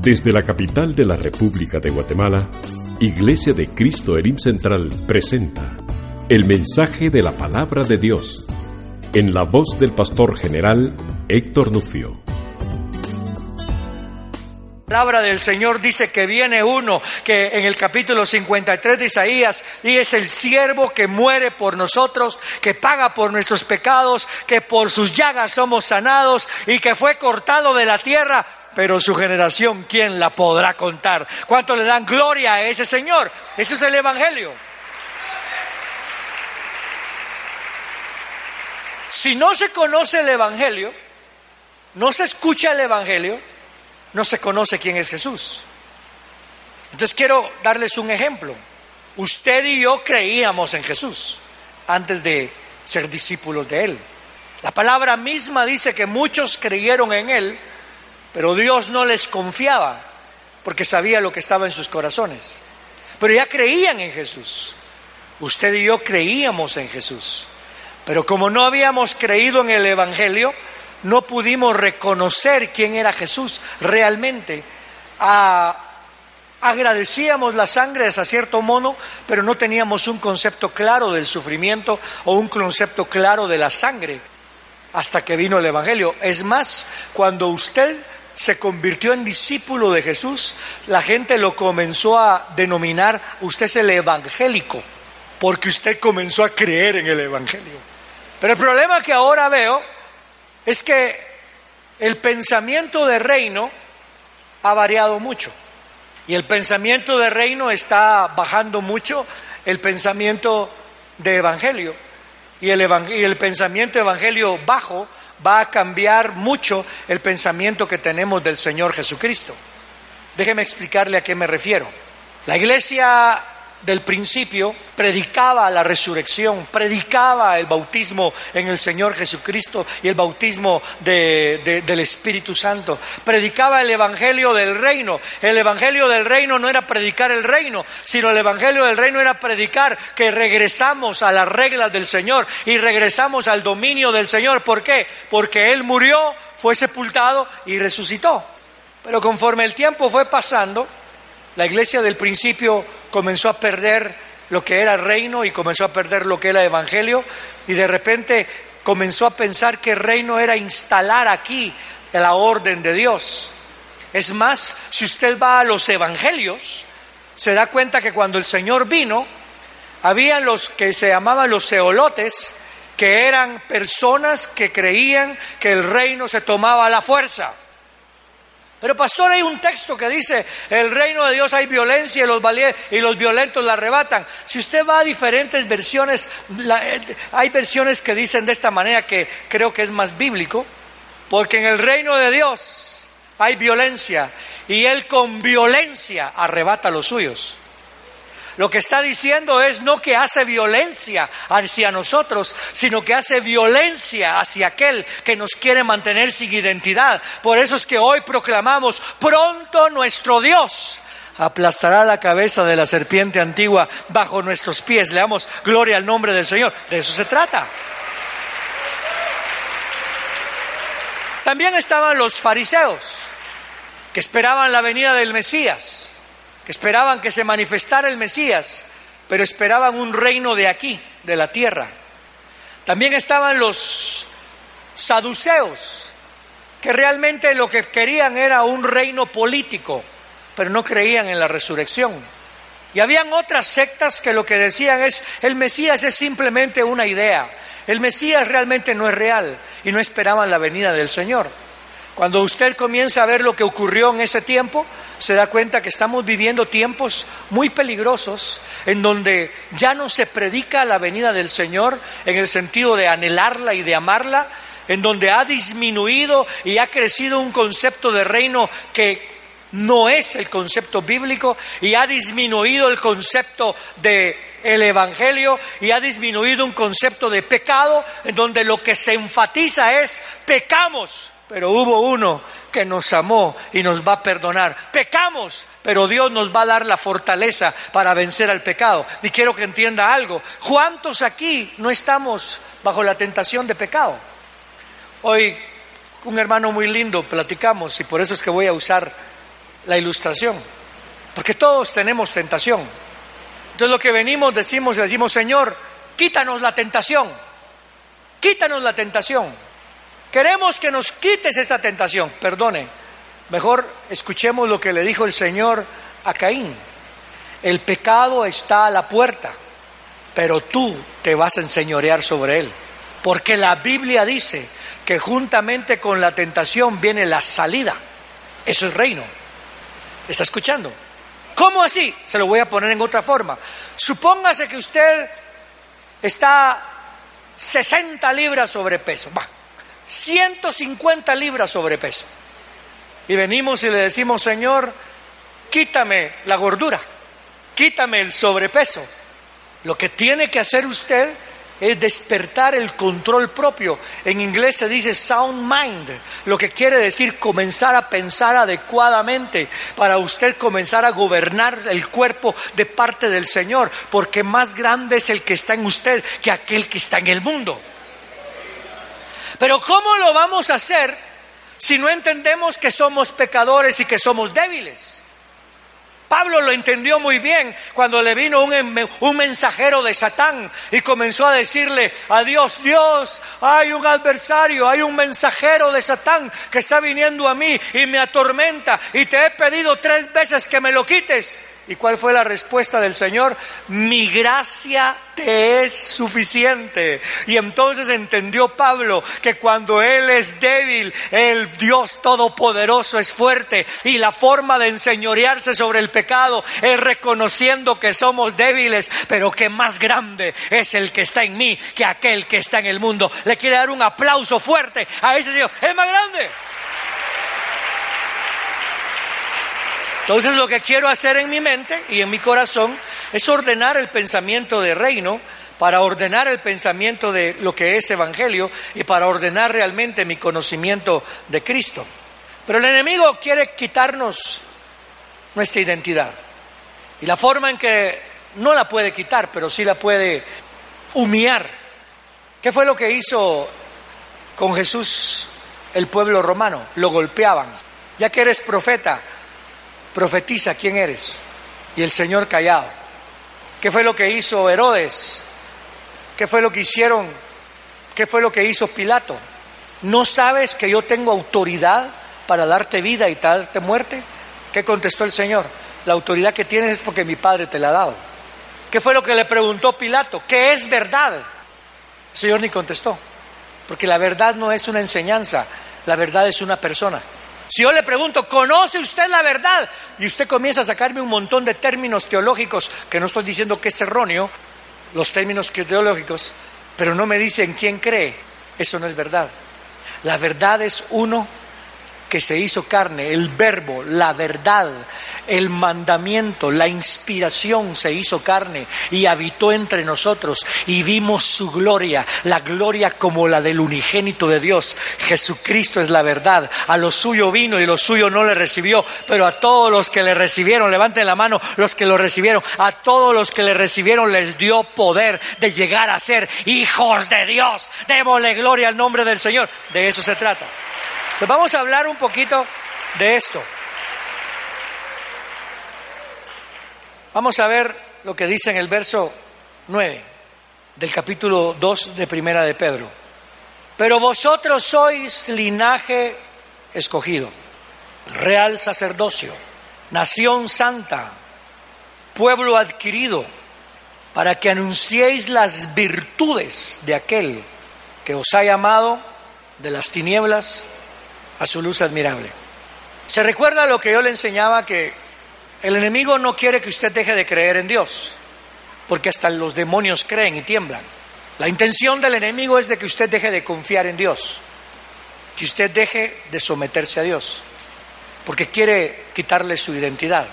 Desde la capital de la República de Guatemala, Iglesia de Cristo Elim Central presenta el mensaje de la palabra de Dios en la voz del pastor general Héctor Nufio. La palabra del Señor dice que viene uno que en el capítulo 53 de Isaías y es el siervo que muere por nosotros, que paga por nuestros pecados, que por sus llagas somos sanados y que fue cortado de la tierra pero su generación, ¿quién la podrá contar? ¿Cuánto le dan gloria a ese Señor? Ese es el Evangelio. Si no se conoce el Evangelio, no se escucha el Evangelio, no se conoce quién es Jesús. Entonces quiero darles un ejemplo. Usted y yo creíamos en Jesús antes de ser discípulos de Él. La palabra misma dice que muchos creyeron en Él, pero Dios no les confiaba porque sabía lo que estaba en sus corazones. Pero ya creían en Jesús. Usted y yo creíamos en Jesús. Pero como no habíamos creído en el Evangelio, no pudimos reconocer quién era Jesús realmente. Ah, agradecíamos la sangre de cierto mono, pero no teníamos un concepto claro del sufrimiento o un concepto claro de la sangre hasta que vino el Evangelio. Es más, cuando usted se convirtió en discípulo de Jesús, la gente lo comenzó a denominar, usted es el evangélico, porque usted comenzó a creer en el Evangelio. Pero el problema que ahora veo es que el pensamiento de reino ha variado mucho. Y el pensamiento de reino está bajando mucho el pensamiento de evangelio. Y el, y el pensamiento de evangelio bajo va a cambiar mucho el pensamiento que tenemos del Señor Jesucristo. Déjeme explicarle a qué me refiero. La iglesia del principio predicaba la resurrección, predicaba el bautismo en el Señor Jesucristo y el bautismo del Espíritu Santo, predicaba el Evangelio del reino. El Evangelio del reino no era predicar el reino, sino el Evangelio del reino era predicar que regresamos a las reglas del Señor y regresamos al dominio del Señor. ¿Por qué? Porque Él murió, fue sepultado y resucitó. Pero conforme el tiempo fue pasando, la iglesia del principio comenzó a perder lo que era reino y comenzó a perder lo que era evangelio y de repente comenzó a pensar que reino era instalar aquí la orden de Dios. Es más, si usted va a los evangelios, se da cuenta que cuando el Señor vino, había los que se llamaban los seolotes, que eran personas que creían que el reino se tomaba a la fuerza. Pero pastor, hay un texto que dice, el reino de Dios hay violencia y los, y los violentos la arrebatan. Si usted va a diferentes versiones, eh, hay versiones que dicen de esta manera que creo que es más bíblico, porque en el reino de Dios hay violencia y Él con violencia arrebata a los suyos. Lo que está diciendo es no que hace violencia hacia nosotros, sino que hace violencia hacia aquel que nos quiere mantener sin identidad. Por eso es que hoy proclamamos, pronto nuestro Dios aplastará la cabeza de la serpiente antigua bajo nuestros pies. Le damos gloria al nombre del Señor. De eso se trata. También estaban los fariseos, que esperaban la venida del Mesías esperaban que se manifestara el Mesías, pero esperaban un reino de aquí, de la tierra. También estaban los saduceos, que realmente lo que querían era un reino político, pero no creían en la resurrección. Y habían otras sectas que lo que decían es, el Mesías es simplemente una idea, el Mesías realmente no es real y no esperaban la venida del Señor. Cuando usted comienza a ver lo que ocurrió en ese tiempo, se da cuenta que estamos viviendo tiempos muy peligrosos en donde ya no se predica la venida del Señor en el sentido de anhelarla y de amarla, en donde ha disminuido y ha crecido un concepto de reino que no es el concepto bíblico y ha disminuido el concepto de el evangelio y ha disminuido un concepto de pecado en donde lo que se enfatiza es pecamos, pero hubo uno que nos amó y nos va a perdonar. Pecamos, pero Dios nos va a dar la fortaleza para vencer al pecado. Y quiero que entienda algo. ¿Cuántos aquí no estamos bajo la tentación de pecado? Hoy un hermano muy lindo platicamos y por eso es que voy a usar la ilustración. Porque todos tenemos tentación. Entonces lo que venimos decimos decimos, Señor, quítanos la tentación. Quítanos la tentación. Queremos que nos quites esta tentación. Perdone, mejor escuchemos lo que le dijo el Señor a Caín. El pecado está a la puerta, pero tú te vas a enseñorear sobre él. Porque la Biblia dice que juntamente con la tentación viene la salida. Eso es reino. ¿Está escuchando? ¿Cómo así? Se lo voy a poner en otra forma. Supóngase que usted está 60 libras sobrepeso. Va, 150 libras sobrepeso. Y venimos y le decimos, Señor, quítame la gordura, quítame el sobrepeso. Lo que tiene que hacer usted es despertar el control propio. En inglés se dice sound mind, lo que quiere decir comenzar a pensar adecuadamente para usted comenzar a gobernar el cuerpo de parte del Señor, porque más grande es el que está en usted que aquel que está en el mundo. Pero ¿cómo lo vamos a hacer si no entendemos que somos pecadores y que somos débiles? Pablo lo entendió muy bien cuando le vino un, un, mensajero de Satán y comenzó a decirle a Dios, Dios, hay un adversario, hay un mensajero de Satán que está viniendo a mí y me atormenta y te he pedido tres veces que me lo quites. ¿Y cuál fue la respuesta del Señor? Mi gracia te es suficiente. Y entonces entendió Pablo que cuando Él es débil, el Dios Todopoderoso es fuerte. Y la forma de enseñorearse sobre el pecado es reconociendo que somos débiles, pero que más grande es el que está en mí que aquel que está en el mundo. Le quiere dar un aplauso fuerte a ese Señor. Es más grande. Entonces lo que quiero hacer en mi mente y en mi corazón es ordenar el pensamiento de reino para ordenar el pensamiento de lo que es evangelio y para ordenar realmente mi conocimiento de Cristo. Pero el enemigo quiere quitarnos nuestra identidad. Y la forma en que no la puede quitar, pero sí la puede humillar. ¿Qué fue lo que hizo con Jesús el pueblo romano? Lo golpeaban. Ya que eres profeta, profetiza quién eres. Y el Señor callado. ¿Qué fue lo que hizo Herodes? ¿Qué fue lo que hicieron? ¿Qué fue lo que hizo Pilato? ¿No sabes que yo tengo autoridad para darte vida y darte muerte? ¿Qué contestó el Señor? La autoridad que tienes es porque mi Padre te la ha dado. ¿Qué fue lo que le preguntó Pilato? ¿Qué es verdad? El Señor ni contestó, porque la verdad no es una enseñanza, la verdad es una persona. Si yo le pregunto, ¿conoce usted la verdad? Y usted comienza a sacarme un montón de términos teológicos, que no estoy diciendo que es erróneo, los términos teológicos, pero no me dice en quién cree. Eso no es verdad. La verdad es uno que se hizo carne, el verbo, la verdad, el mandamiento, la inspiración se hizo carne y habitó entre nosotros y vimos su gloria, la gloria como la del unigénito de Dios. Jesucristo es la verdad. A lo suyo vino y lo suyo no le recibió, pero a todos los que le recibieron, levanten la mano los que lo recibieron, a todos los que le recibieron les dio poder de llegar a ser hijos de Dios. Démosle gloria al nombre del Señor. De eso se trata. Pues vamos a hablar un poquito de esto. Vamos a ver lo que dice en el verso 9 del capítulo 2 de Primera de Pedro. Pero vosotros sois linaje escogido, real sacerdocio, nación santa, pueblo adquirido, para que anunciéis las virtudes de aquel que os ha llamado de las tinieblas a su luz admirable. ¿Se recuerda lo que yo le enseñaba que el enemigo no quiere que usted deje de creer en Dios, porque hasta los demonios creen y tiemblan. La intención del enemigo es de que usted deje de confiar en Dios. que usted deje de someterse a Dios, porque quiere quitarle su identidad.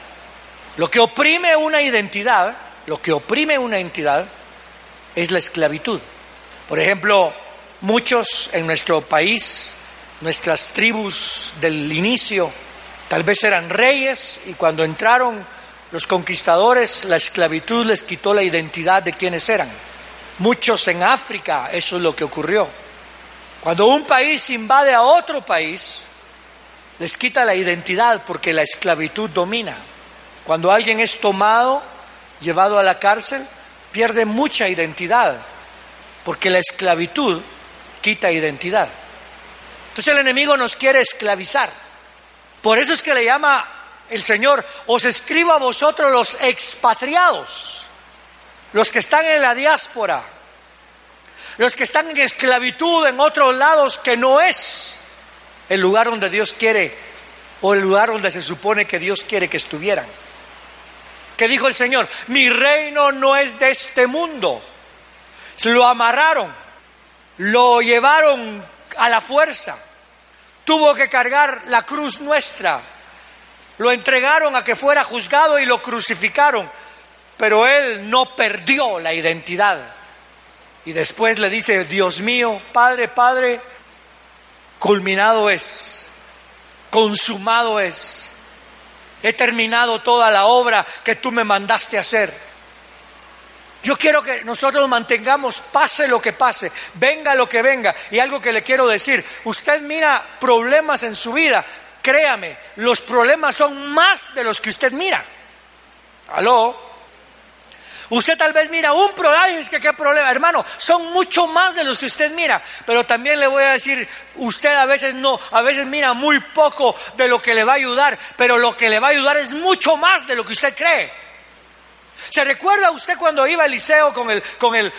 Lo que oprime una identidad, lo que oprime una entidad es la esclavitud. Por ejemplo, muchos en nuestro país, nuestras tribus del inicio, tal vez eran reyes y cuando entraron los conquistadores, la esclavitud les quitó la identidad de quienes eran. Muchos en África, eso es lo que ocurrió. Cuando un país invade a otro país, les quita la identidad porque la esclavitud domina. Cuando alguien es tomado, llevado a la cárcel, pierde mucha identidad porque la esclavitud quita identidad. Entonces el enemigo nos quiere esclavizar. Por eso es que le llama el Señor, os escribo a vosotros los expatriados, los que están en la diáspora, los que están en esclavitud en otros lados que no es el lugar donde Dios quiere o el lugar donde se supone que Dios quiere que estuvieran. Que dijo el Señor, mi reino no es de este mundo. Lo amarraron, lo llevaron a la fuerza, tuvo que cargar la cruz nuestra, lo entregaron a que fuera juzgado y lo crucificaron, pero él no perdió la identidad. Y después le dice, Dios mío, Padre, Padre, culminado es, consumado es, he terminado toda la obra que tú me mandaste hacer. Yo quiero que nosotros mantengamos, pase lo que pase, venga lo que venga. Y algo que le quiero decir, usted mira problemas en su vida, créame, los problemas son más de los que usted mira. ¿Aló? Usted tal vez mira un problema, es que qué problema, hermano, son mucho más de los que usted mira, pero también le voy a decir, usted a veces no, a veces mira muy poco de lo que le va a ayudar, pero lo que le va a ayudar es mucho más de lo que usted cree. ¿Se recuerda usted cuando iba a Eliseo con el, con el,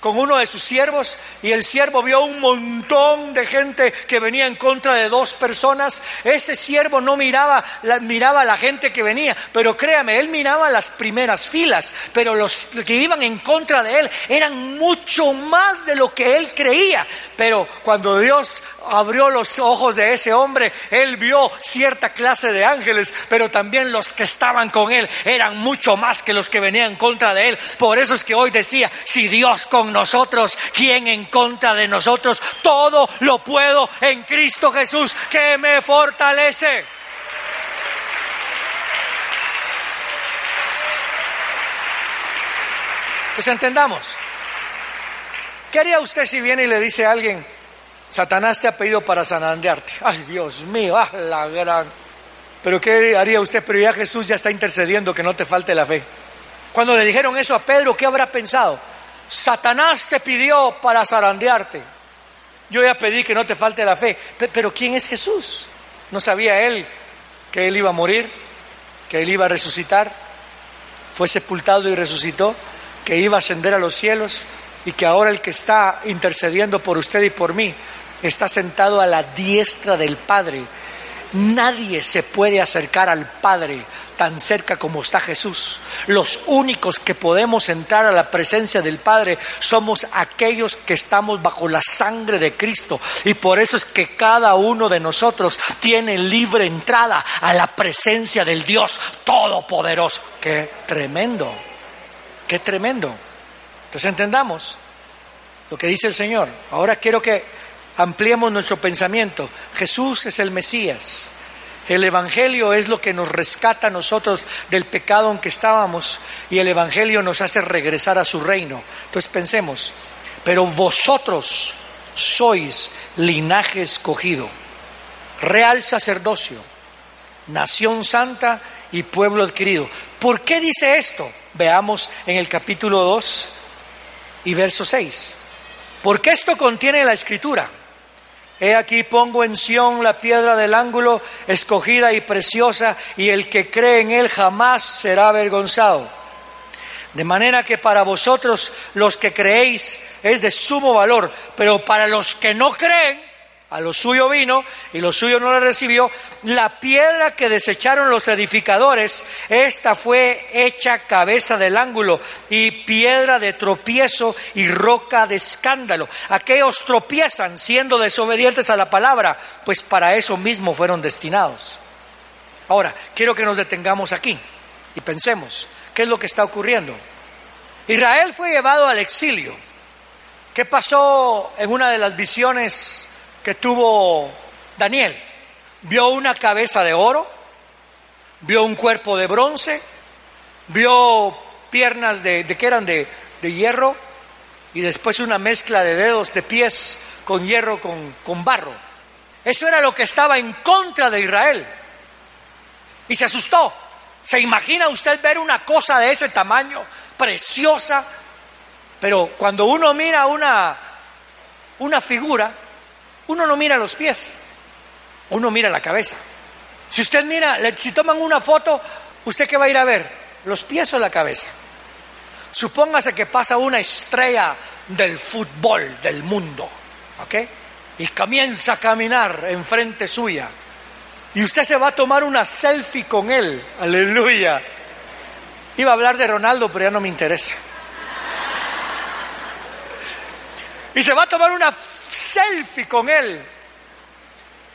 con uno de sus siervos y el siervo vio un montón de gente que venía en contra de dos personas. Ese siervo no miraba, miraba a la gente que venía, pero créame, él miraba las primeras filas, pero los que iban en contra de él eran mucho más de lo que él creía. Pero cuando Dios abrió los ojos de ese hombre, él vio cierta clase de ángeles, pero también los que estaban con él eran mucho más que los que venían en contra de él. Por eso es que hoy decía, si Dios con nosotros, ¿quién en contra de nosotros? Todo lo puedo en Cristo Jesús que me fortalece. Pues entendamos. ¿Qué haría usted si viene y le dice a alguien, Satanás te ha pedido para sanandearte. Ay, Dios mío, ah, la gran. Pero ¿qué haría usted? Pero ya Jesús ya está intercediendo que no te falte la fe. Cuando le dijeron eso a Pedro, ¿qué habrá pensado? Satanás te pidió para zarandearte. Yo ya pedí que no te falte la fe. Pero ¿quién es Jesús? ¿No sabía él que él iba a morir? ¿Que él iba a resucitar? Fue sepultado y resucitó. ¿Que iba a ascender a los cielos? Y que ahora el que está intercediendo por usted y por mí está sentado a la diestra del Padre. Nadie se puede acercar al Padre tan cerca como está Jesús. Los únicos que podemos entrar a la presencia del Padre somos aquellos que estamos bajo la sangre de Cristo. Y por eso es que cada uno de nosotros tiene libre entrada a la presencia del Dios Todopoderoso. Qué tremendo, qué tremendo. Entonces entendamos lo que dice el Señor. Ahora quiero que ampliemos nuestro pensamiento. Jesús es el Mesías. El Evangelio es lo que nos rescata a nosotros del pecado en que estábamos y el Evangelio nos hace regresar a su reino. Entonces pensemos, pero vosotros sois linaje escogido, real sacerdocio, nación santa y pueblo adquirido. ¿Por qué dice esto? Veamos en el capítulo 2 y verso 6. Porque esto contiene la escritura. He aquí pongo en Sión la piedra del ángulo, escogida y preciosa, y el que cree en él jamás será avergonzado. De manera que para vosotros los que creéis es de sumo valor, pero para los que no creen a lo suyo vino y lo suyo no le recibió. La piedra que desecharon los edificadores, esta fue hecha cabeza del ángulo y piedra de tropiezo y roca de escándalo. Aquellos tropiezan siendo desobedientes a la palabra, pues para eso mismo fueron destinados. Ahora, quiero que nos detengamos aquí y pensemos, ¿qué es lo que está ocurriendo? Israel fue llevado al exilio. ¿Qué pasó en una de las visiones que tuvo Daniel. Vio una cabeza de oro, vio un cuerpo de bronce, vio piernas de, de que eran de, de, hierro y después una mezcla de dedos de pies con hierro, con, con barro. Eso era lo que estaba en contra de Israel. Y se asustó. ¿Se imagina usted ver una cosa de ese tamaño, preciosa? Pero cuando uno mira una, una figura, uno no mira los pies, uno mira la cabeza. Si usted mira, si toman una foto, ¿usted qué va a ir a ver? ¿Los pies o la cabeza? Supóngase que pasa una estrella del fútbol del mundo, ¿ok? Y comienza a caminar enfrente suya. Y usted se va a tomar una selfie con él. Aleluya. Iba a hablar de Ronaldo, pero ya no me interesa. Y se va a tomar una selfie con él.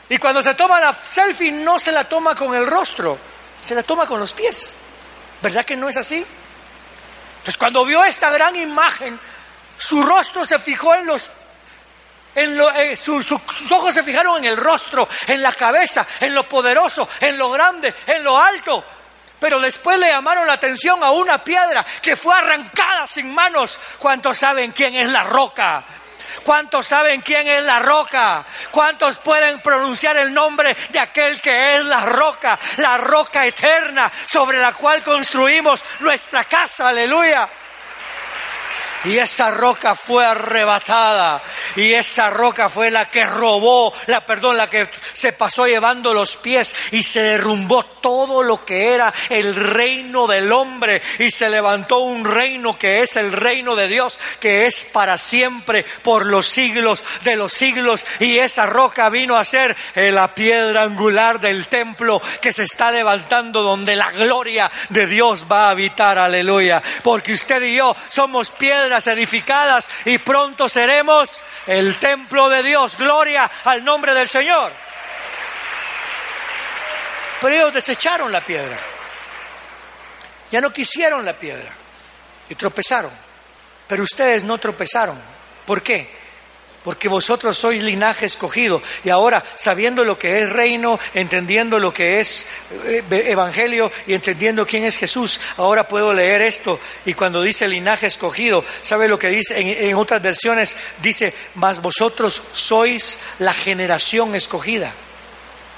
Y cuando se toma la selfie no se la toma con el rostro, se la toma con los pies. ¿Verdad que no es así? Entonces cuando vio esta gran imagen, su rostro se fijó en los... En lo, eh, sus ojos se fijaron en el rostro, en la cabeza, en lo poderoso, en lo grande, en lo alto. Pero después le llamaron la atención a una piedra que fue arrancada sin manos. ¿Cuántos saben quién es la roca? ¿Cuántos saben quién es la roca? ¿Cuántos pueden pronunciar el nombre de aquel que es la roca? La roca eterna sobre la cual construimos nuestra casa. Aleluya. Y esa roca fue arrebatada. Y esa roca fue la que robó, la perdón, la que se pasó llevando los pies y se derrumbó todo lo que era el reino del hombre y se levantó un reino que es el reino de Dios, que es para siempre, por los siglos de los siglos. Y esa roca vino a ser la piedra angular del templo que se está levantando donde la gloria de Dios va a habitar. Aleluya. Porque usted y yo somos edificadas y pronto seremos el templo de Dios. Gloria al nombre del Señor. Pero ellos desecharon la piedra. Ya no quisieron la piedra y tropezaron. Pero ustedes no tropezaron. ¿Por qué? Porque vosotros sois linaje escogido. Y ahora, sabiendo lo que es reino, entendiendo lo que es eh, evangelio y entendiendo quién es Jesús, ahora puedo leer esto. Y cuando dice linaje escogido, ¿sabe lo que dice? En, en otras versiones dice, mas vosotros sois la generación escogida.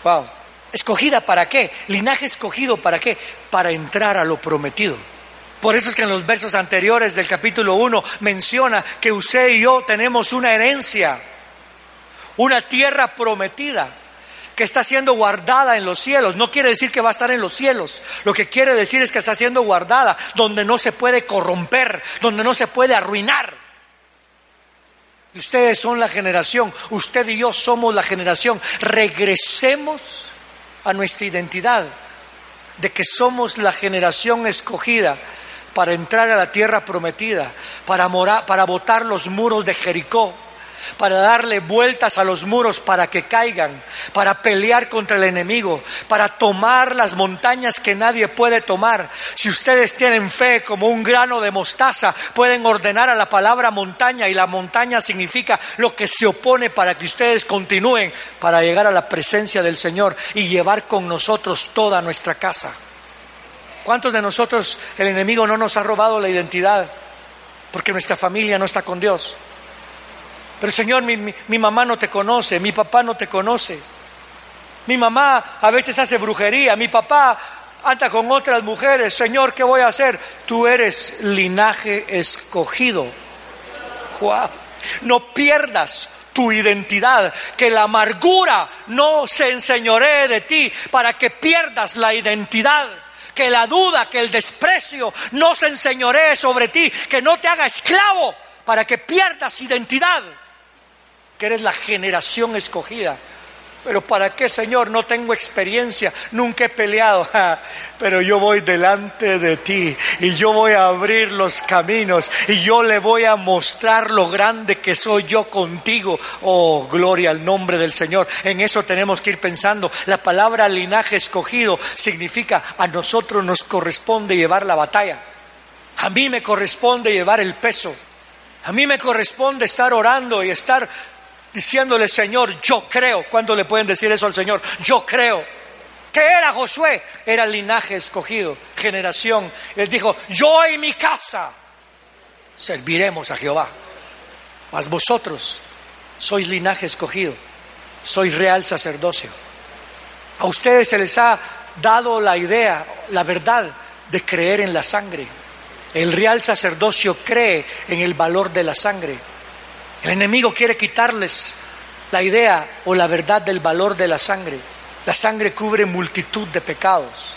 Wow. ¿Escogida para qué? Linaje escogido para qué? Para entrar a lo prometido. Por eso es que en los versos anteriores del capítulo 1 menciona que usted y yo tenemos una herencia, una tierra prometida que está siendo guardada en los cielos. No quiere decir que va a estar en los cielos. Lo que quiere decir es que está siendo guardada donde no se puede corromper, donde no se puede arruinar. Ustedes son la generación, usted y yo somos la generación. Regresemos a nuestra identidad de que somos la generación escogida para entrar a la tierra prometida, para, morar, para botar los muros de Jericó, para darle vueltas a los muros para que caigan, para pelear contra el enemigo, para tomar las montañas que nadie puede tomar. Si ustedes tienen fe como un grano de mostaza, pueden ordenar a la palabra montaña y la montaña significa lo que se opone para que ustedes continúen para llegar a la presencia del Señor y llevar con nosotros toda nuestra casa. ¿Cuántos de nosotros el enemigo no nos ha robado la identidad? Porque nuestra familia no está con Dios. Pero Señor, mi, mi, mamá no te conoce, mi papá no te conoce. Mi mamá a veces hace brujería, mi papá anda con otras mujeres. Señor, ¿qué voy a hacer? Tú eres linaje escogido. No pierdas tu identidad, que la amargura no se enseñoree de ti para que pierdas la identidad que la duda, que el desprecio no se enseñoree sobre ti, que no te haga esclavo para que pierdas identidad. que eres la generación escogida. Pero ¿para qué, Señor? No tengo experiencia, nunca he peleado, pero yo voy delante de ti y yo voy a abrir los caminos y yo le voy a mostrar lo grande que soy yo contigo. Oh, gloria al nombre del Señor. En eso tenemos que ir pensando. La palabra linaje escogido significa a nosotros nos corresponde llevar la batalla. A mí me corresponde llevar el peso. A mí me corresponde estar orando y estar diciéndole, Señor, yo creo. ¿Cuándo le pueden decir eso al Señor? Yo creo. ¿Qué era Josué? Era el linaje escogido, generación. Él dijo, yo y mi casa serviremos a Jehová. Mas vosotros sois linaje escogido, sois real sacerdocio. A ustedes se les ha dado la idea, la verdad de creer en la sangre. El real sacerdocio cree en el valor de la sangre. El enemigo quiere quitarles la idea o la verdad del valor de la sangre. La sangre cubre multitud de pecados.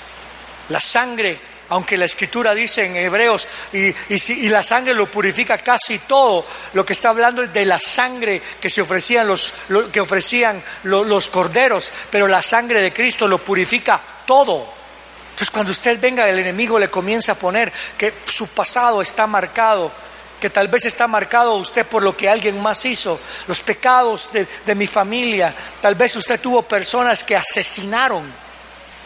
La sangre, aunque la escritura dice en Hebreos, y, la sangre lo purifica casi todo, lo que está hablando es de la sangre que se ofrecían los, que ofrecían los corderos, pero la sangre de Cristo lo purifica todo. Entonces cuando usted venga, el enemigo le comienza a poner que su pasado está marcado que tal vez está marcado usted por lo que alguien más hizo, los pecados de, mi familia, tal vez usted tuvo personas que asesinaron.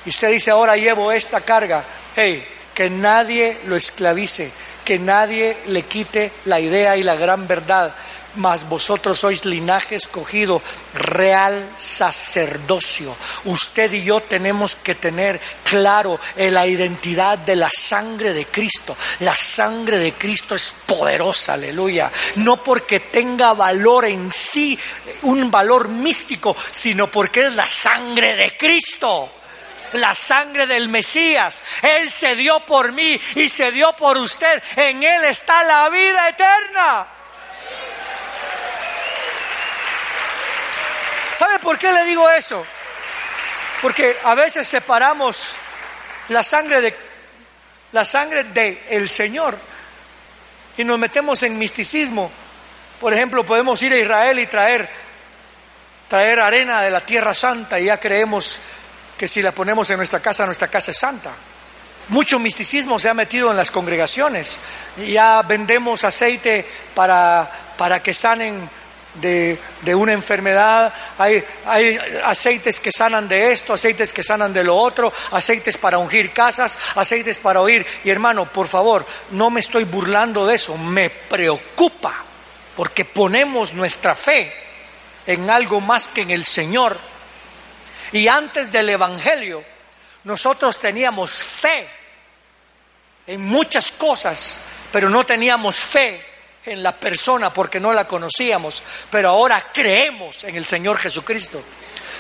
Y usted dice ahora llevo esta carga, hey, que nadie lo esclavice, que nadie le quite la idea y la gran verdad mas vosotros sois linaje escogido, real sacerdocio. Usted y yo tenemos que tener claro la identidad de la sangre de Cristo. La sangre de Cristo es poderosa, aleluya. No porque tenga valor en sí, un valor místico, sino porque es la sangre de Cristo la sangre del Mesías. Él se dio por mí y se dio por usted. En Él está la vida eterna. ¿Sabe por qué le digo eso? Porque a veces separamos la sangre de la sangre de el Señor y nos metemos en misticismo. Por ejemplo, podemos ir a Israel y traer traer arena de la tierra santa y ya creemos que si la ponemos en nuestra casa, nuestra casa es santa. Mucho misticismo se ha metido en las congregaciones. Ya vendemos aceite para, para que sanen de, una enfermedad, hay, hay aceites que sanan de esto, aceites que sanan de lo otro, aceites para ungir casas, aceites para oír. Y hermano, por favor, no me estoy burlando de eso, me preocupa, porque ponemos nuestra fe en algo más que en el Señor. Y antes del Evangelio, nosotros teníamos fe en muchas cosas, pero no teníamos fe en la persona porque no la conocíamos, pero ahora creemos en el Señor Jesucristo.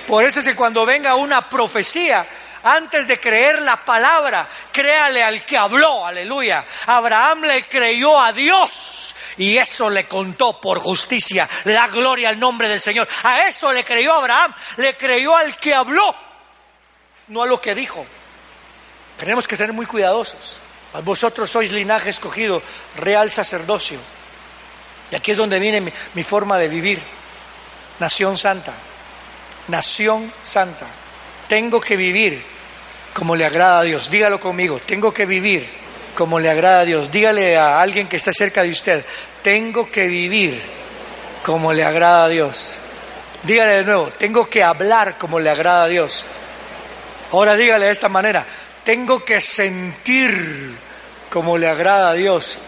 Por eso es que cuando venga una profecía, antes de creer la palabra, créale al que habló, aleluya. Abraham le creyó a Dios y eso le contó por justicia, la gloria al nombre del Señor. A eso le creyó Abraham, le creyó al que habló, no a lo que dijo. Tenemos que ser muy cuidadosos. Vosotros sois linaje escogido, real sacerdocio y aquí es donde viene mi, forma de vivir. Nación santa. Nación santa. Tengo que vivir como le agrada a Dios. Dígalo conmigo. Tengo que vivir como le agrada a Dios. Dígale a alguien que está cerca de usted. Tengo que vivir como le agrada a Dios. Dígale de nuevo. Tengo que hablar como le agrada a Dios. Ahora dígale de esta manera. Tengo que sentir como le agrada a Dios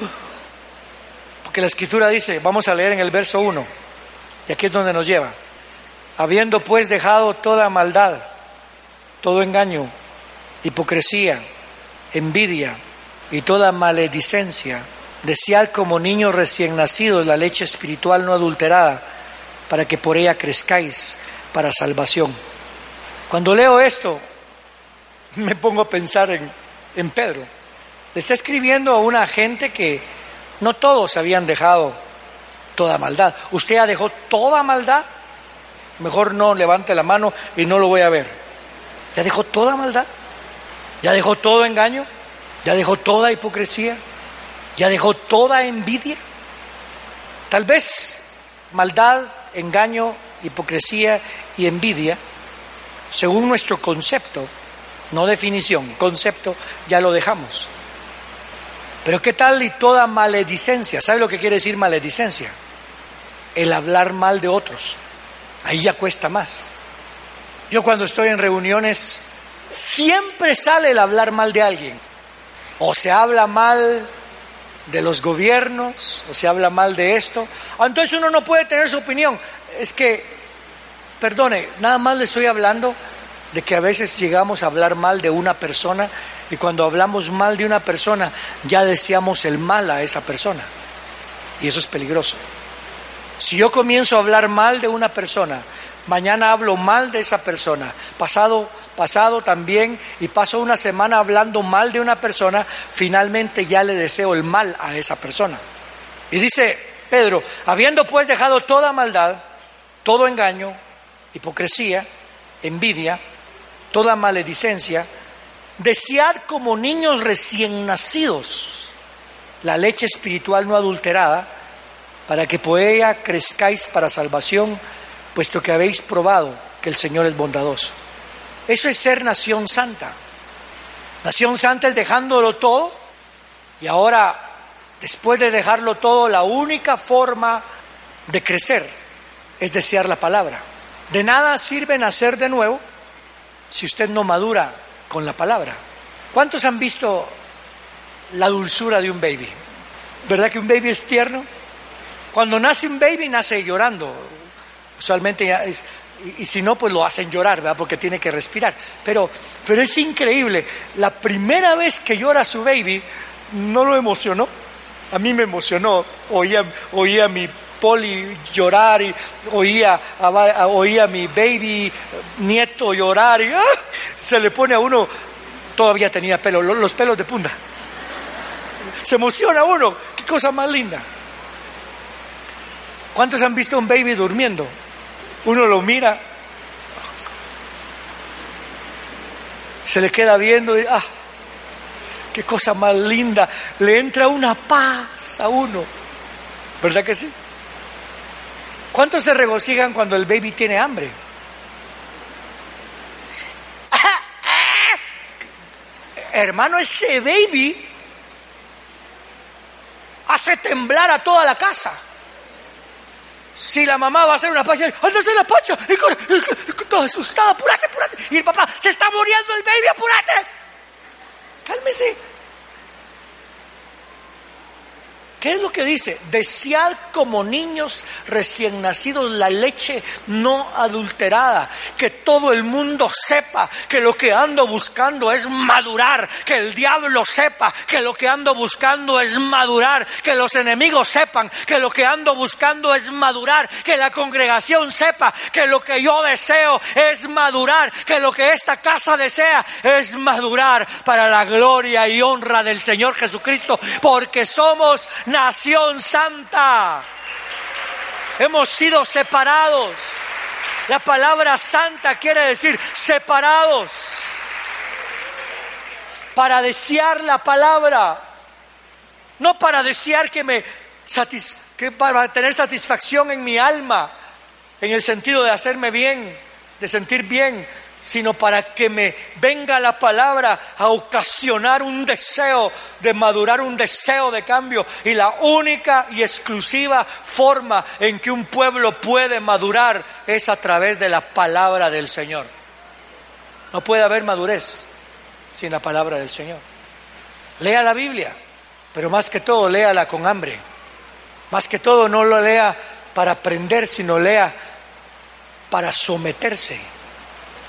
que la escritura dice, vamos a leer en el verso 1, y aquí es donde nos lleva, habiendo pues dejado toda maldad, todo engaño, hipocresía, envidia y toda maledicencia, desead como niños recién nacidos la leche espiritual no adulterada, para que por ella crezcáis para salvación. Cuando leo esto, me pongo a pensar en, en Pedro. Le está escribiendo a una gente que no todos habían dejado toda maldad. ¿Usted ya dejó toda maldad? Mejor no levante la mano y no lo voy a ver. ¿Ya dejó toda maldad? ¿Ya dejó todo engaño? ¿Ya dejó toda hipocresía? ¿Ya dejó toda envidia? Tal vez maldad engaño, hipocresía y envidia, según nuestro concepto, no definición, concepto, ya lo dejamos. Pero ¿qué tal y toda maledicencia? ¿Sabe lo que quiere decir maledicencia? El hablar mal de otros. Ahí ya cuesta más. Yo cuando estoy en reuniones, siempre sale el hablar mal de alguien. O se habla mal de los gobiernos, o se habla mal de esto. Entonces uno no puede tener su opinión. Es que, perdone, nada más le estoy hablando de que a veces llegamos a hablar mal de una persona y cuando hablamos mal de una persona ya deseamos el mal a esa persona. Y eso es peligroso. Si yo comienzo a hablar mal de una persona, mañana hablo mal de esa persona, pasado pasado también y paso una semana hablando mal de una persona, finalmente ya le deseo el mal a esa persona. Y dice Pedro, habiendo pues dejado toda maldad, todo engaño, hipocresía, envidia, toda maledicencia, desead como niños recién nacidos la leche espiritual no adulterada, para que por ella crezcáis para salvación, puesto que habéis probado que el Señor es bondadoso. Eso es ser nación santa. Nación santa es dejándolo todo y ahora, después de dejarlo todo, la única forma de crecer es desear la palabra. De nada sirve nacer de nuevo si usted no madura con la palabra. ¿Cuántos han visto la dulzura de un baby? ¿Verdad que un baby es tierno? Cuando nace un baby nace llorando. Usualmente y, si no, pues lo hacen llorar, ¿verdad? Porque tiene que respirar. Pero, pero es increíble. La primera vez que llora su baby, no lo emocionó. A mí me emocionó. Oía, oía a mi poli llorar y oía oía mi baby nieto llorar y ¡ah! se le pone a uno, todavía tenía pelo, los pelos de punta. Se emociona uno. Qué cosa más linda. ¿Cuántos han visto un baby durmiendo? Uno lo mira, se le queda viendo y, ah, qué cosa más linda, le entra una paz a uno, ¿verdad que sí? ¿Cuántos se regocijan cuando el baby tiene hambre? Hermano, ese baby hace temblar a toda la casa. Si la mamá va a hacer una pacha, hacer la pacha, y corre, toda asustada, apúrate, apúrate. Y el papá, se está muriendo el baby, apúrate. Cálmese. ¿Qué es lo que dice? Desear como niños recién nacidos la leche no adulterada. Que todo el mundo sepa que lo que ando buscando es madurar. Que el diablo sepa que lo que ando buscando es madurar. Que los enemigos sepan que lo que ando buscando es madurar. Que la congregación sepa que lo que yo deseo es madurar. Que lo que esta casa desea es madurar para la gloria y honra del Señor Jesucristo. Porque somos nación santa. Hemos sido separados. La palabra santa quiere decir separados. Para desear la palabra. No para desear que me que para tener satisfacción en mi alma, en el sentido de hacerme bien, de sentir bien, sino para que me venga la palabra a ocasionar un deseo de madurar, un deseo de cambio. Y la única y exclusiva forma en que un pueblo puede madurar es a través de la palabra del Señor. No puede haber madurez sin la palabra del Señor. Lea la Biblia, pero más que todo léala con hambre. Más que todo no lo lea para aprender, sino lea para someterse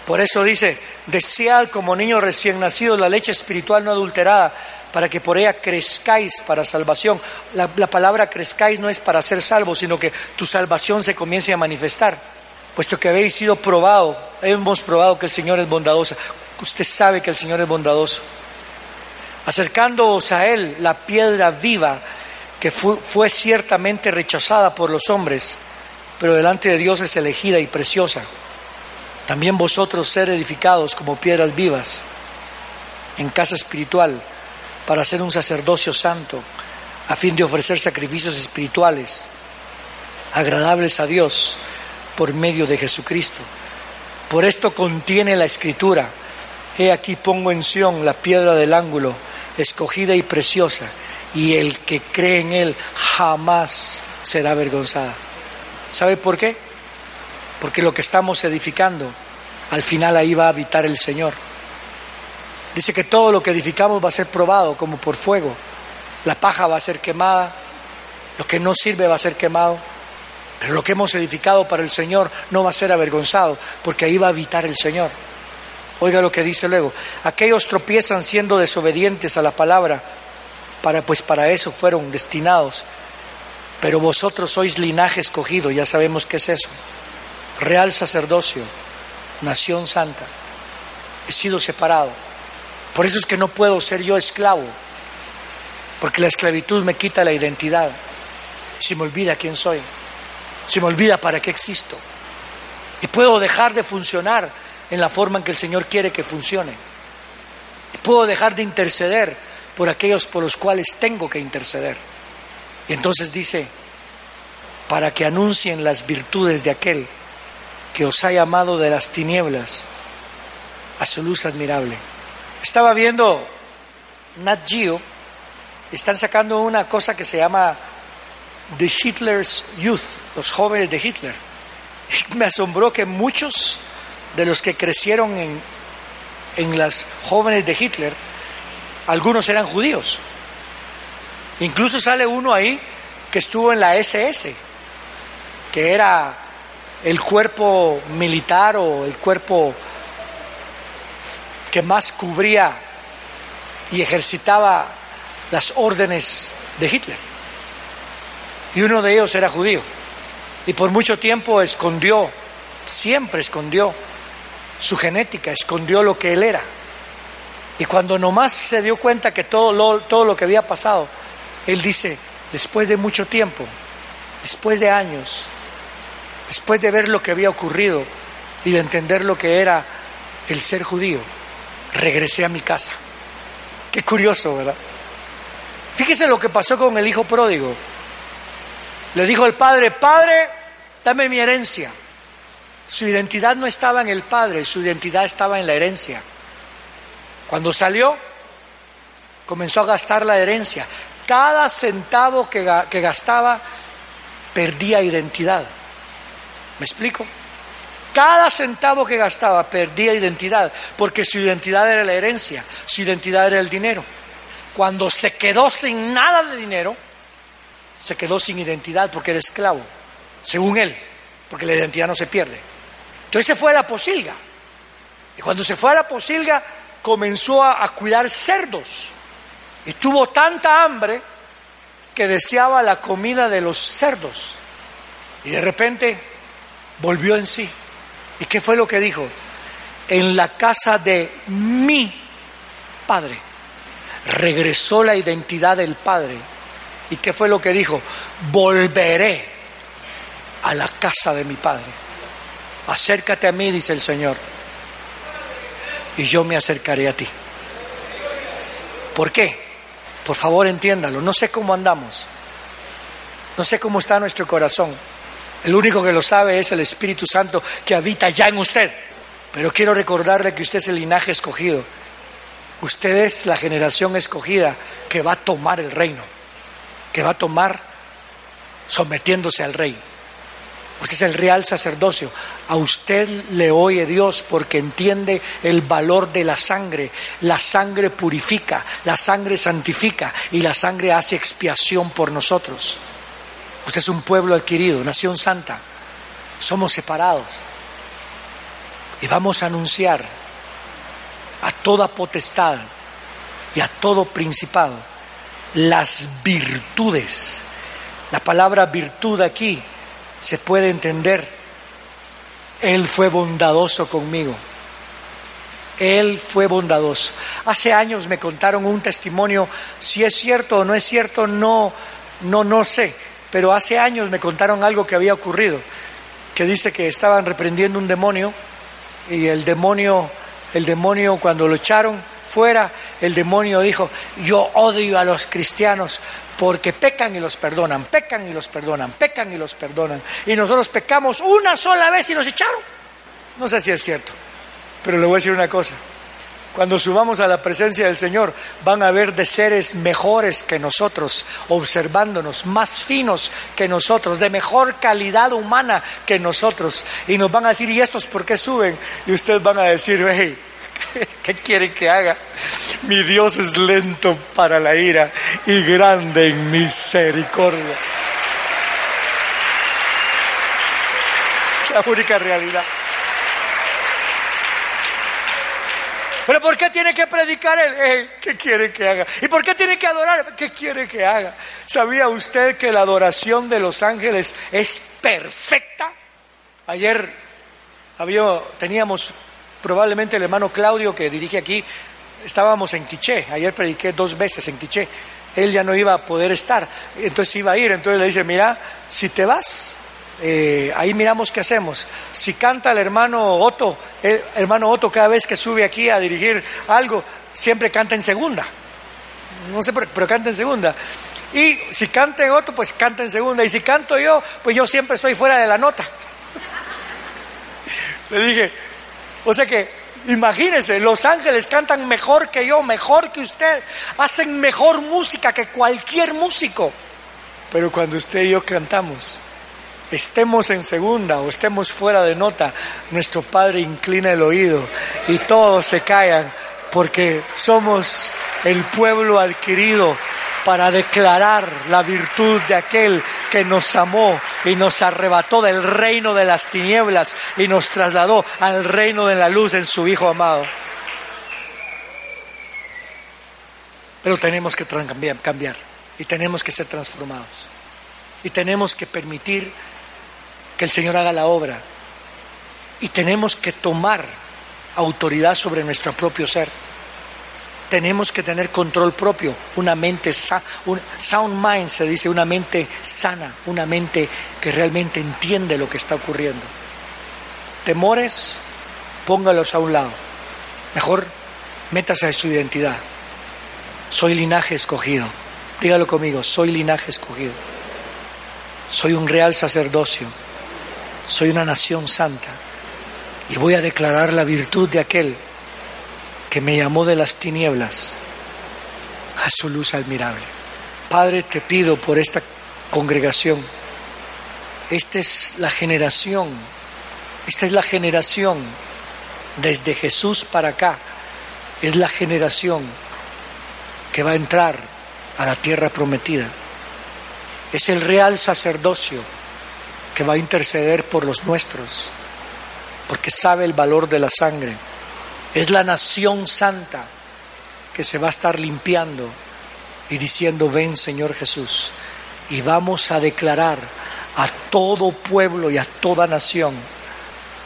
por eso dice, desead como niños recién nacidos la leche espiritual no adulterada, para que por ella crezcáis para salvación. La, palabra crezcáis no es para ser salvos, sino que tu salvación se comience a manifestar, puesto que habéis sido probado, hemos probado que el Señor es bondadoso. Usted sabe que el Señor es bondadoso. Acercándoos a Él, la piedra viva, que fue ciertamente rechazada por los hombres, pero delante de Dios es elegida y preciosa también vosotros ser edificados como piedras vivas en casa espiritual para ser un sacerdocio santo, a fin de ofrecer sacrificios espirituales agradables a Dios por medio de Jesucristo. Por esto contiene la escritura. He aquí pongo en Sión la piedra del ángulo, escogida y preciosa, y el que cree en él jamás será avergonzada. ¿Sabe por qué? Porque lo que estamos edificando, al final ahí va a habitar el Señor. Dice que todo lo que edificamos va a ser probado como por fuego. La paja va a ser quemada, lo que no sirve va a ser quemado, pero lo que hemos edificado para el Señor no va a ser avergonzado, porque ahí va a habitar el Señor. Oiga lo que dice luego, aquellos tropiezan siendo desobedientes a la palabra, para pues para eso fueron destinados. Pero vosotros sois linaje escogido, ya sabemos qué es eso. Real sacerdocio, nación santa. He sido separado. Por eso es que no puedo ser yo esclavo, porque la esclavitud me quita la identidad. Se me olvida quién soy. Se me olvida para qué existo. Y puedo dejar de funcionar en la forma en que el Señor quiere que funcione. Y puedo dejar de interceder por aquellos por los cuales tengo que interceder. Y entonces dice, para que anuncien las virtudes de aquel que os ha llamado de las tinieblas a su luz admirable. Estaba viendo Nat Geo, están sacando una cosa que se llama The Hitler's Youth, los jóvenes de Hitler. Me asombró que muchos de los que crecieron en, en las jóvenes de Hitler, algunos eran judíos. Incluso sale uno ahí que estuvo en la SS, que era el cuerpo militar o el cuerpo que más cubría y ejercitaba las órdenes de Hitler. Y uno de ellos era judío. Y por mucho tiempo escondió, siempre escondió su genética, escondió lo que él era. Y cuando nomás se dio cuenta que todo lo, todo lo que había pasado, él dice, después de mucho tiempo, después de años, después de ver lo que había ocurrido y de entender lo que era el ser judío, regresé a mi casa. Qué curioso, ¿verdad? Fíjese lo que pasó con el hijo pródigo. Le dijo el padre, padre, dame mi herencia. Su identidad no estaba en el padre, su identidad estaba en la herencia. Cuando salió, comenzó a gastar la herencia. Cada centavo que, que gastaba perdía identidad. ¿Me explico? Cada centavo que gastaba perdía identidad, porque su identidad era la herencia, su identidad era el dinero. Cuando se quedó sin nada de dinero, se quedó sin identidad porque era esclavo, según él, porque la identidad no se pierde. Entonces se fue a la posilga. Y cuando se fue a la posilga, comenzó a, a cuidar cerdos. Y tuvo tanta hambre que deseaba la comida de los cerdos. Y de repente volvió en sí. ¿Y qué fue lo que dijo? En la casa de mi padre. Regresó la identidad del padre ¿Y qué fue lo que dijo? Volveré a la casa de mi Padre. Acércate a mí, dice el Señor, y yo me acercaré a ti. ¿Por qué? Por favor, entiéndalo. No sé cómo andamos. No sé cómo está nuestro corazón. El único que lo sabe es el Espíritu Santo que habita ya en usted. Pero quiero recordarle que usted es el linaje escogido. Usted es la generación escogida que va a tomar el reino que va a tomar sometiéndose al rey. Usted es el real sacerdocio. A usted le oye Dios porque entiende el valor de la sangre. La sangre purifica, la sangre santifica y la sangre hace expiación por nosotros. Usted es un pueblo adquirido, nación santa. Somos separados. Y vamos a anunciar a toda potestad y a todo principado las virtudes. La palabra virtud aquí se puede entender. Él fue bondadoso conmigo. Él fue bondadoso. Hace años me contaron un testimonio, si es cierto o no es cierto, no, no, no sé, pero hace años me contaron algo que había ocurrido, que dice que estaban reprendiendo un demonio y el demonio, el demonio cuando lo echaron fuera, el demonio dijo, yo odio a los cristianos porque pecan y los perdonan, pecan y los perdonan, pecan y los perdonan. Y nosotros pecamos una sola vez y nos echaron. No sé si es cierto, pero le voy a decir una cosa. Cuando subamos a la presencia del Señor, van a ver de seres mejores que nosotros, observándonos, más finos que nosotros, de mejor calidad humana que nosotros. Y nos van a decir, ¿y estos por qué suben? Y ustedes van a decir, hey, ¿qué quieren que haga? Mi Dios es lento para la ira y grande en misericordia. Es la única realidad. ¿Pero por qué tiene que predicar él? ¿Qué quiere que haga? ¿Y por qué tiene que adorar? ¿Qué quiere que haga? ¿Sabía usted que la adoración de los ángeles es perfecta? Ayer había, teníamos probablemente el hermano Claudio que dirige aquí, estábamos en Quiché, ayer prediqué dos veces en Quiché, él ya no iba a poder estar, entonces iba a ir, entonces le dice, mira, si te vas, eh, ahí miramos qué hacemos. Si canta el hermano Otto, el hermano Otto cada vez que sube aquí a dirigir algo, siempre canta en segunda. No sé, pero, canta en segunda. Y si canta Otto, pues canta en segunda. Y si canto yo, pues yo siempre estoy fuera de la nota. Le dije, o sea que Imagínense, los ángeles cantan mejor que yo, mejor que usted, hacen mejor música que cualquier músico. Pero cuando usted y yo cantamos, estemos en segunda o estemos fuera de nota, nuestro Padre inclina el oído y todos se callan porque somos el pueblo adquirido para declarar la virtud de aquel que nos amó y nos arrebató del reino de las tinieblas y nos trasladó al reino de la luz en su Hijo amado. Pero tenemos que cambiar, y tenemos que ser transformados y tenemos que permitir que el Señor haga la obra. Y tenemos que tomar autoridad sobre nuestro propio ser. Tenemos que tener control propio, una mente sana, un sound mind se dice, una mente sana, una mente que realmente entiende lo que está ocurriendo. Temores, póngalos a un lado. Mejor métase a su identidad. Soy linaje escogido. Dígalo conmigo, soy linaje escogido. Soy un real sacerdocio soy una nación santa y voy a declarar la virtud de aquel que me llamó de las tinieblas a su luz admirable. Padre, te pido por esta congregación. Esta es la generación, esta es la generación desde Jesús para acá, es la generación que va a entrar a la tierra prometida. Es el real sacerdocio que va a interceder por los nuestros, porque sabe el valor de la sangre. Es la nación santa que se va a estar limpiando y diciendo, ven Señor Jesús, y vamos a declarar a todo pueblo y a toda nación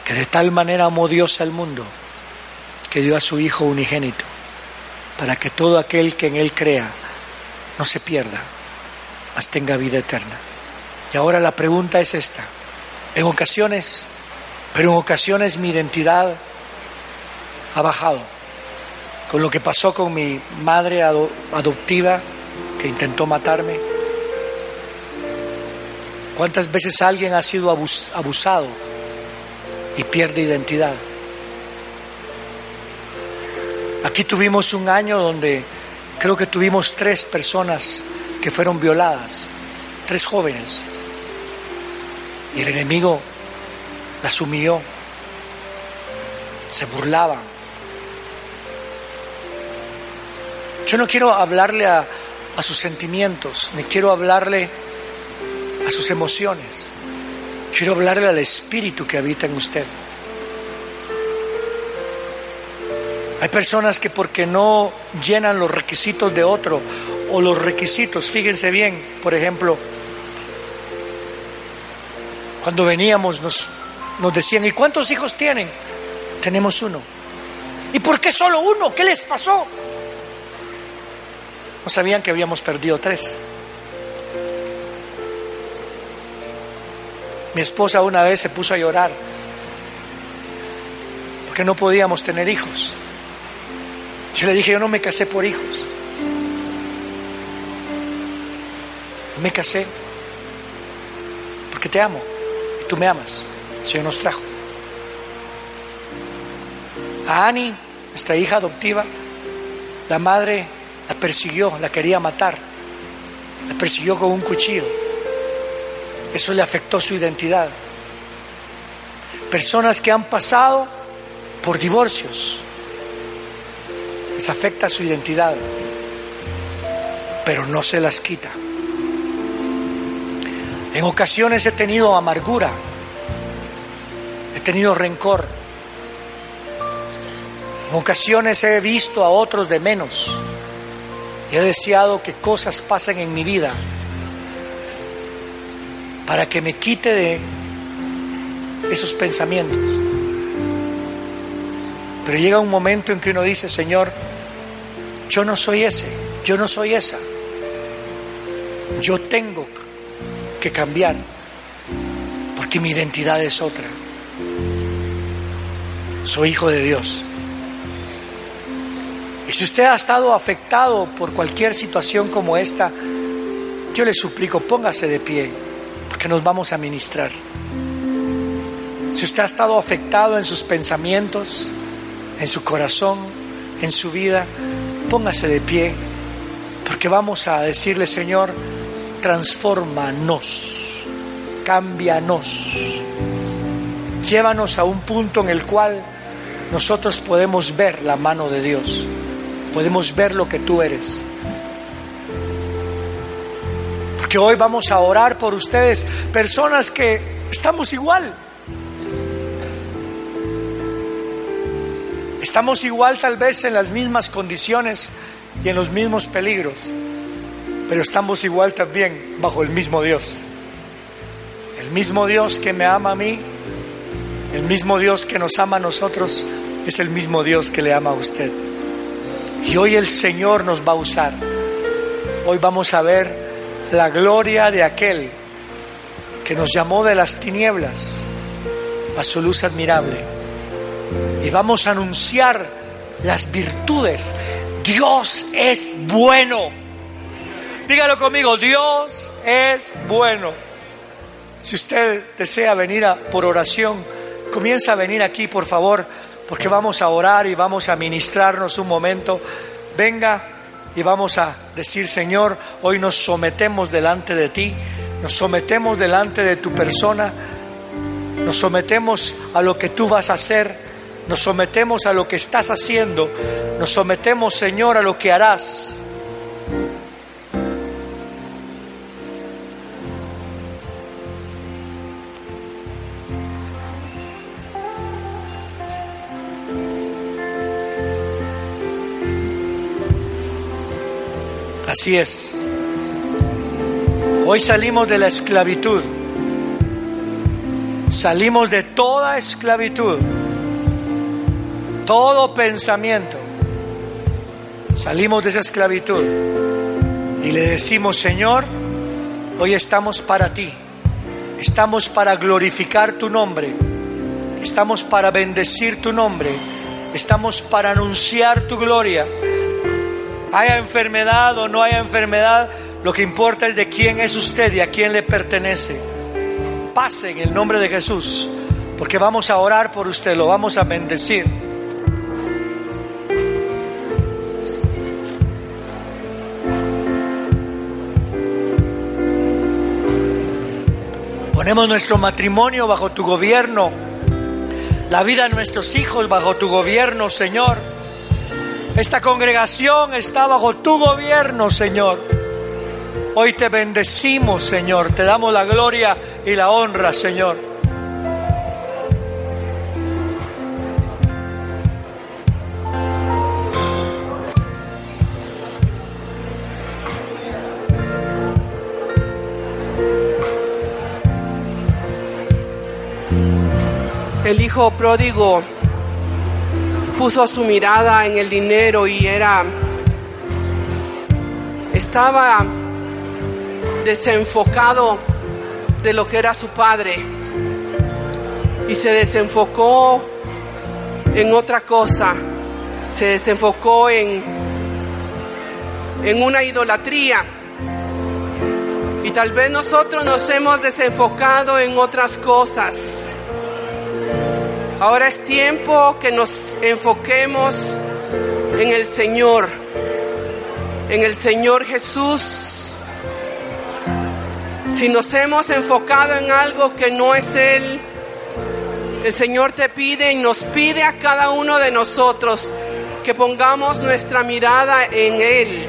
que de tal manera amó Dios al mundo que dio a su Hijo unigénito, para que todo aquel que en Él crea no se pierda, mas tenga vida eterna. Y ahora la pregunta es esta. En ocasiones, pero en ocasiones mi identidad ha bajado. Con lo que pasó con mi madre adoptiva que intentó matarme. ¿Cuántas veces alguien ha sido abusado y pierde identidad? Aquí tuvimos un año donde creo que tuvimos tres personas que fueron violadas, tres jóvenes. Y el enemigo las humilló, se burlaba. Yo no quiero hablarle a, a sus sentimientos, ni quiero hablarle a sus emociones. Quiero hablarle al espíritu que habita en usted. Hay personas que porque no llenan los requisitos de otro o los requisitos, fíjense bien, por ejemplo, cuando veníamos nos, nos decían, ¿y cuántos hijos tienen? Tenemos uno. ¿Y por qué solo uno? ¿Qué les pasó? No sabían que habíamos perdido tres. Mi esposa una vez se puso a llorar porque no podíamos tener hijos. Yo le dije, yo no me casé por hijos. Me casé porque te amo tú me amas. El Señor nos trajo. A Annie, nuestra hija adoptiva, la madre la persiguió, la quería matar, la persiguió con un cuchillo. Eso le afectó su identidad. Personas que han pasado por divorcios, les afecta su identidad, pero no se las quita. En ocasiones he tenido amargura, he tenido rencor, en ocasiones he visto a otros de menos y he deseado que cosas pasen en mi vida para que me quite de esos pensamientos. Pero llega un momento en que uno dice, Señor, yo no soy ese, yo no soy esa. Yo tengo que cambiar porque mi identidad es otra. Soy hijo de Dios. Y si usted ha estado afectado por cualquier situación como esta, yo le suplico, póngase de pie, porque nos vamos a ministrar. Si usted ha estado afectado en sus pensamientos, en su corazón, en su vida, póngase de pie, porque vamos a decirle, Señor, transfórmanos, cámbianos, llévanos a un punto en el cual nosotros podemos ver la mano de Dios, podemos ver lo que tú eres. Porque hoy vamos a orar por ustedes, personas que estamos igual. Estamos igual tal vez en las mismas condiciones y en los mismos peligros, pero estamos igual también bajo el mismo Dios. El mismo Dios que me ama a mí, el mismo Dios que nos ama a nosotros, es el mismo Dios que le ama a usted. Y hoy el Señor nos va a usar. Hoy vamos a ver la gloria de aquel que nos llamó de las tinieblas a su luz admirable y vamos a anunciar las virtudes. Dios es bueno. Dígalo conmigo, Dios es bueno. Si usted desea venir por oración, comienza a venir aquí, por favor, porque vamos a orar y vamos a ministrarnos un momento. Venga y vamos a decir, Señor, hoy nos sometemos delante de ti, nos sometemos delante de tu persona, nos sometemos a lo que tú vas a hacer nos sometemos a lo que estás haciendo. Nos sometemos, Señor, a lo que harás. Así es. Hoy salimos de la esclavitud. Salimos de toda esclavitud todo pensamiento. Salimos de esa esclavitud y le decimos, Señor, hoy estamos para ti, estamos para glorificar tu nombre, estamos para bendecir tu nombre, estamos para anunciar tu gloria. Haya enfermedad o no haya enfermedad, lo que importa es de quién es usted y a quién le pertenece. Pase en el nombre de Jesús, porque vamos a orar por usted, lo vamos a bendecir. Ponemos nuestro matrimonio bajo tu gobierno, la vida de nuestros hijos bajo tu gobierno, Señor. Esta congregación está bajo tu gobierno, Señor. Hoy te bendecimos, Señor. Te damos la gloria y la honra, Señor. el hijo pródigo puso su mirada en el dinero y era estaba desenfocado de lo que era su padre y se desenfocó en otra cosa se desenfocó en, en una idolatría. Y tal vez nosotros nos hemos desenfocado en otras cosas. Ahora es tiempo que nos enfoquemos en el Señor, en el Señor Jesús. Si nos hemos enfocado en algo que no es Él, el Señor te pide y nos pide a cada uno de nosotros que pongamos nuestra mirada en Él,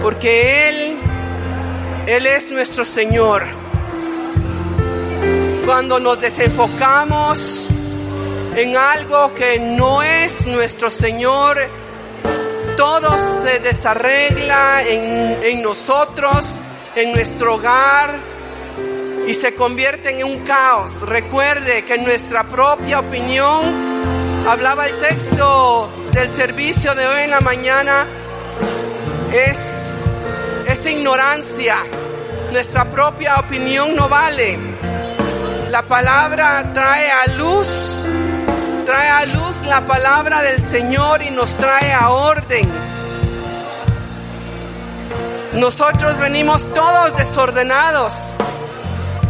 porque Él, Él es nuestro Señor. Cuando nos desenfocamos en algo que no es nuestro Señor, todo se desarregla en, nosotros, en nuestro hogar, y se convierte en un caos. Recuerde que nuestra propia opinión, hablaba el texto del servicio de hoy en la mañana, es, es ignorancia. Nuestra propia opinión no vale. La palabra trae a luz, trae a luz la palabra del Señor y nos trae a orden. Nosotros venimos todos desordenados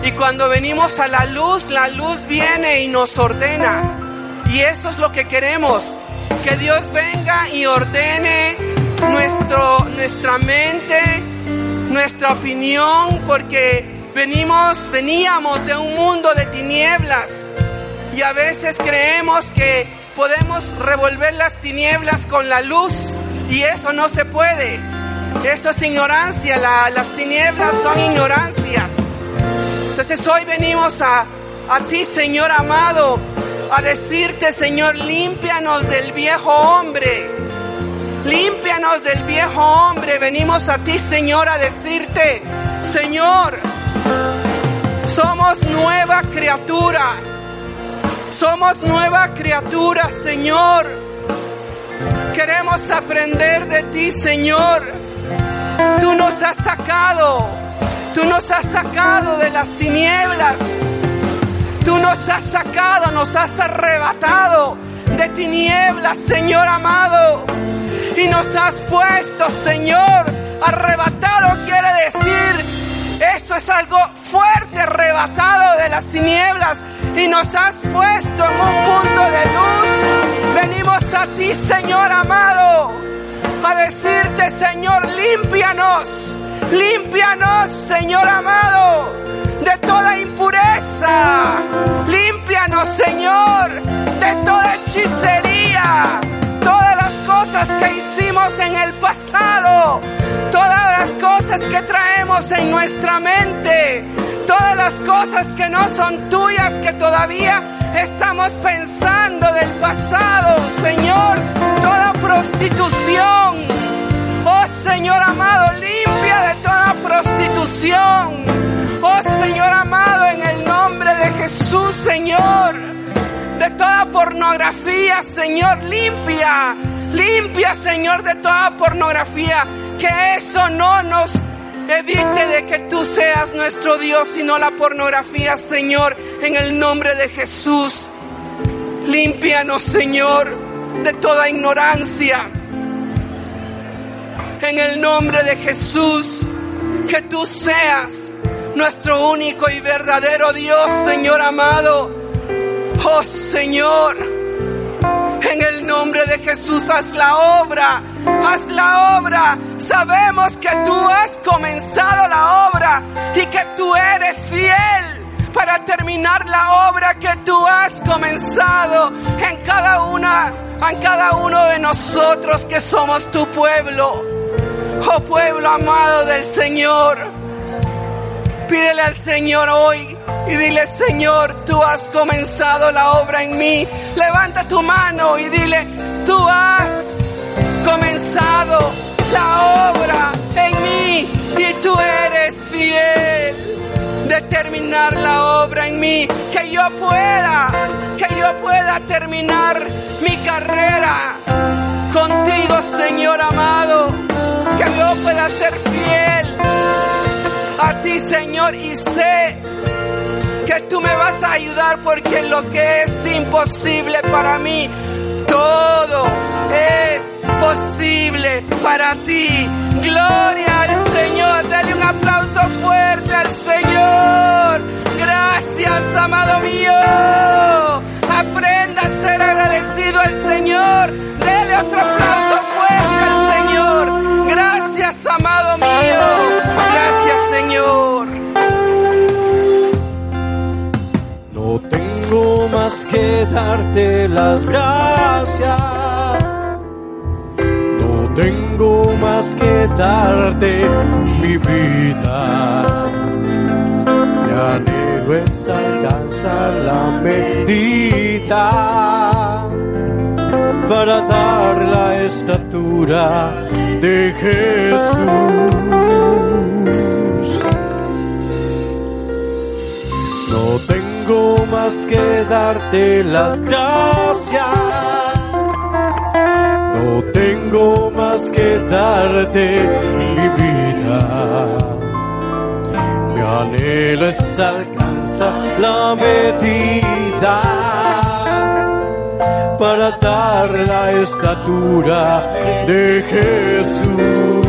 y cuando venimos a la luz, la luz viene y nos ordena. Y eso es lo que queremos, que Dios venga y ordene nuestro, nuestra mente, nuestra opinión, porque venimos, veníamos de un mundo de tinieblas y a veces creemos que podemos revolver las tinieblas con la luz y eso no se puede. Eso es ignorancia, las tinieblas son ignorancias. Entonces hoy venimos a, a ti, Señor amado, a decirte, Señor, límpianos del viejo hombre. Límpianos del viejo hombre. Venimos a ti, Señor, a decirte, Señor, somos nueva criatura. Somos nueva criatura, Señor. Queremos aprender de ti, Señor. Tú nos has sacado Tú nos has sacado de las tinieblas. Tú nos has sacado, nos has arrebatado de tinieblas, Señor amado. Y nos has puesto, Señor. Arrebatado quiere decir, esto es algo fuerte, arrebatado de las tinieblas. Y nos has puesto en un mundo de luz. Venimos a ti, Señor amado, a decirte, Señor, límpianos Límpianos, Señor amado, de toda impureza. Límpianos, Señor, de toda hechicería. En nuestra mente. Todas las cosas que no son tuyas, que todavía estamos pensando del pasado. Señor, toda prostitución Oh Señor amado, limpia de toda prostitución. Oh Señor amado, en el nombre de Jesús, Señor. De toda pornografía, Señor, limpia. Limpia, Señor, de toda pornografía. Que eso no nos evite de que tú seas nuestro Dios, sino la pornografía, Señor, en el nombre de Jesús. Límpianos, Señor, de toda ignorancia en el nombre de Jesús, que tú seas nuestro único y verdadero Dios, Señor amado. Oh Señor, nombre de Jesús, haz la obra, haz la obra. Sabemos que tú has comenzado la obra y que tú eres fiel para terminar la obra que tú has comenzado en cada una, en cada uno de nosotros que somos tu pueblo. Oh pueblo amado del Señor, pídele al Señor hoy y dile, Señor, tú has comenzado la obra en mí. Levanta tu mano y dile, tú has comenzado la obra en mí y tú eres fiel. De terminar la obra en mí, que yo pueda, que yo pueda terminar mi carrera contigo, Señor amado. Que yo pueda ser fiel ti, Señor, y sé que tú me vas a ayudar porque lo que es imposible para mí, todo para ti. Gloria al Señor. Dale un aplauso fuerte al Señor. Gracias, amado mío. Aprenda a ser agradecido al Señor. Dele otro aplauso fuerte al Señor. Gracias, amado mío. Señor. No tengo más que darte las gracias. No tengo más que darte mi vida. Mi anhelo es alcanzar la medida para dar la estatura de Jesús. No tengo más que darte las gracias. No tengo más que darte mi vida. Mi anhelo es alcanzar la medida para dar la estatura de Jesús.